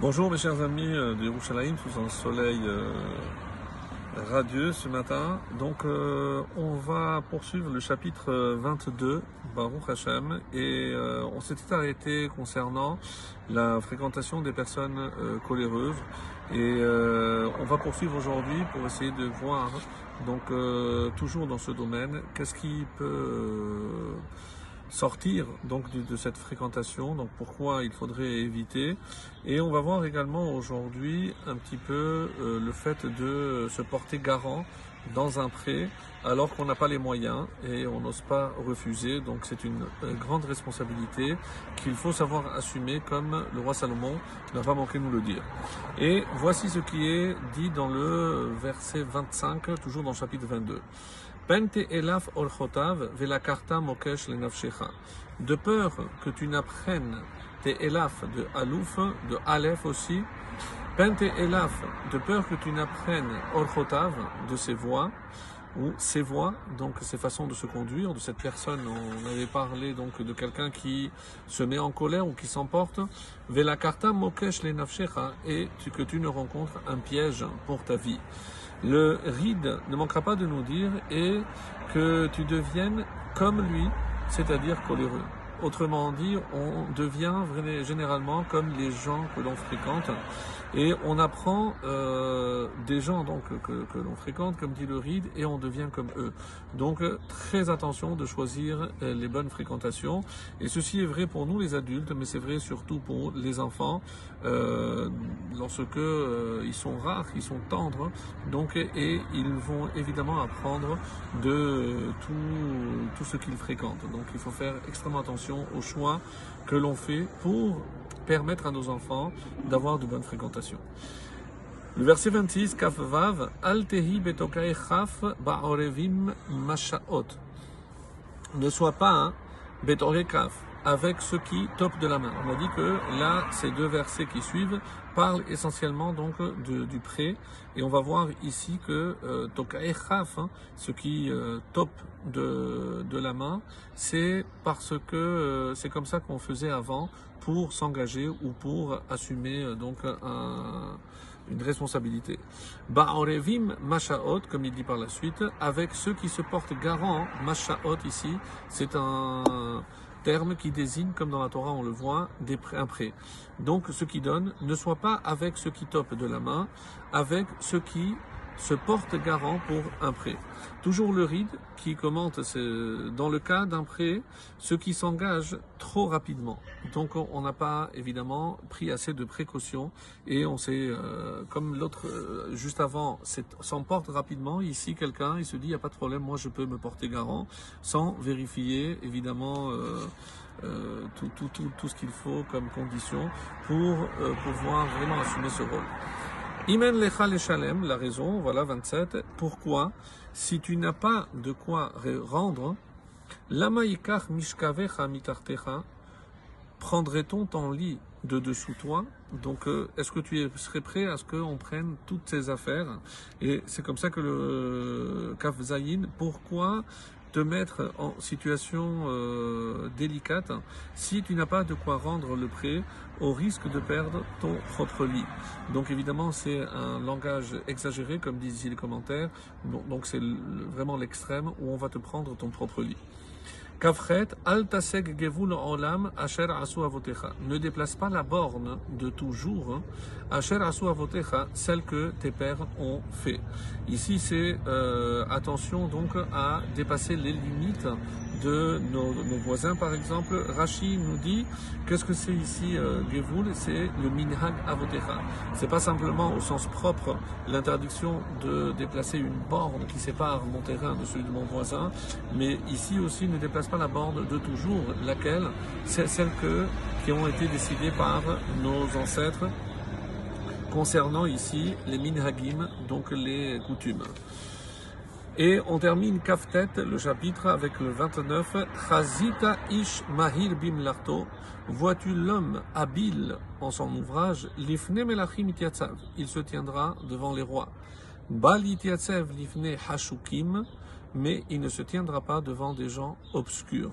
Bonjour mes chers amis euh, de Yerushalayim sous un soleil euh, radieux ce matin. Donc euh, on va poursuivre le chapitre 22, Baruch Hashem, et on s'était arrêté concernant la fréquentation des personnes coléreuses. Et on va poursuivre aujourd'hui pour essayer de voir, donc toujours dans ce domaine, qu'est-ce qui peut sortir donc de, cette fréquentation, donc pourquoi il faudrait éviter? Et on va voir également aujourd'hui un petit peu euh, le fait de se porter garant dans un prêt alors qu'on n'a pas les moyens et on n'ose pas refuser. Donc c'est une euh, grande responsabilité qu'il faut savoir assumer comme le roi Salomon n'a pas manqué de nous le dire. Et voici ce qui est dit dans le verset 25, toujours dans le chapitre 22. De peur que tu n'apprennes tes elaf de alouf, de aleph aussi. Pente elaf, de peur que tu n'apprennes orchotav de ses voix ou ses voix, donc ses façons de se conduire, de cette personne, on avait parlé donc de quelqu'un qui se met en colère ou qui s'emporte, velakarta mokesh lenafshecha, et que tu ne rencontres un piège pour ta vie. Le ride ne manquera pas de nous dire et que tu deviennes comme lui, c'est-à-dire coléreux. Autrement dit, on devient généralement comme les gens que l'on fréquente et on apprend euh, des gens que, l'on fréquente, comme dit le ride, et on devient comme eux. Donc très attention de choisir euh, les bonnes fréquentations. Et ceci est vrai pour nous les adultes, mais c'est vrai surtout pour les enfants, euh, lorsque ils sont rares, ils sont tendres, donc et ils vont évidemment apprendre de tout, tout ce qu'ils fréquentent. Donc il faut faire extrêmement attention aux choix que l'on fait pour permettre à nos enfants d'avoir de bonnes fréquentations. Le verset 26, Kaf Vav, Al tehi betokai chaf ba'orevim mashaot. Ne sois pas un betoré kaf avec ceux qui topent de la main. On a dit que là, ces deux versets qui suivent parlent essentiellement donc du prêt. Et on va voir ici que euh, hein, ce qui euh, top de, de la main, c'est parce que euh, c'est comme ça qu'on faisait avant pour s'engager ou pour assumer euh, donc un, une responsabilité. Ba'orevim mashaot, comme il dit par la suite, avec ceux qui se portent garant, mashaot ici, c'est un terme qui désigne, comme dans la Torah on le voit, un prêt. Donc ce qui donne, ne soit pas avec ceux qui topent de la main, avec ceux qui se portent garant pour un prêt. Toujours le ride qui commente dans le cas d'un prêt, ceux qui s'engagent trop rapidement. Donc on n'a pas évidemment pris assez de précautions et on s'est, euh, comme l'autre euh, juste avant, s'emporte rapidement. Ici quelqu'un, il se dit, il n'y a pas de problème, moi je peux me porter garant sans vérifier évidemment euh, euh, tout, tout, tout, tout ce qu'il faut comme condition pour pouvoir vraiment assumer ce rôle. Imen la raison, voilà 27. Pourquoi Si tu n'as pas de quoi re- rendre, lama mishkavecha mitartecha, prendrait-on ton lit de dessous toi Donc, euh, est-ce que tu serais prêt à ce qu'on prenne toutes ces affaires? Et c'est comme ça que le Kaf pourquoi te mettre en situation euh, délicate si tu n'as pas de quoi rendre le prêt au risque de perdre ton propre lit. Donc évidemment c'est un langage exagéré comme disent les commentaires, donc c'est vraiment l'extrême où on va te prendre ton propre lit. Ne déplace pas la borne de toujours, hein, asher asu avotecha, celle que tes pères ont fait. Ici, c'est euh, attention donc à dépasser les limites de nos, voisins. Par exemple, Rashi nous dit qu'est-ce que c'est ici euh, C'est le minhag avotecha. C'est pas simplement au sens propre l'interdiction de déplacer une borne qui sépare mon terrain de celui de mon voisin, mais ici aussi ne déplace pas la borne de toujours, laquelle? C'est celle que, qui ont été décidées par nos ancêtres concernant ici les minhagim, donc les coutumes. Et on termine Kaftet, le chapitre, avec le 29. Chazita ish mahir bim larto. Vois-tu l'homme habile en son ouvrage? Lifne melachim. Il se tiendra devant les rois. Bal lifne hashukim. Mais il ne se tiendra pas devant des gens obscurs.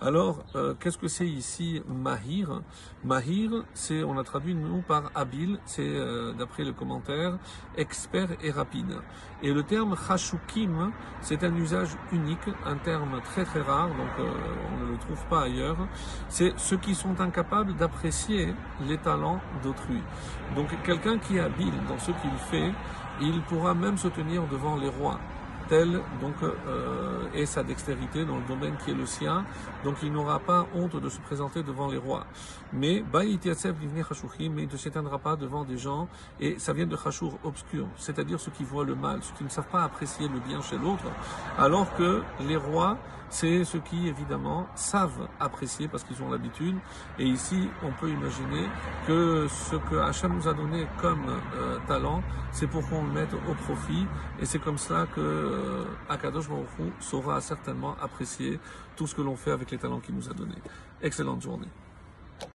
Alors, euh, qu'est-ce que c'est ici Mahir? Mahir, c'est, on a traduit nous par habile, c'est euh, d'après le commentaire, expert et rapide. Et le terme chashukim, c'est un usage unique, un terme très très rare, donc euh, on ne le trouve pas ailleurs. C'est ceux qui sont incapables d'apprécier les talents d'autrui. Donc quelqu'un qui est habile dans ce qu'il fait, il pourra même se tenir devant les rois donc euh, et sa dextérité dans le domaine qui est le sien. Donc il n'aura pas honte de se présenter devant les rois. Mais mais il ne s'éteindra pas devant des gens et ça vient de Khashour obscur, c'est-à-dire ceux qui voient le mal, ceux qui ne savent pas apprécier le bien chez l'autre, alors que les rois c'est ceux qui évidemment savent apprécier parce qu'ils ont l'habitude. Et ici, on peut imaginer que ce que Hachem nous a donné comme euh, talent, c'est pour qu'on le mette au profit. Et c'est comme cela que euh, Akadosh saura certainement apprécier tout ce que l'on fait avec les talents qu'il nous a donnés. Excellente journée.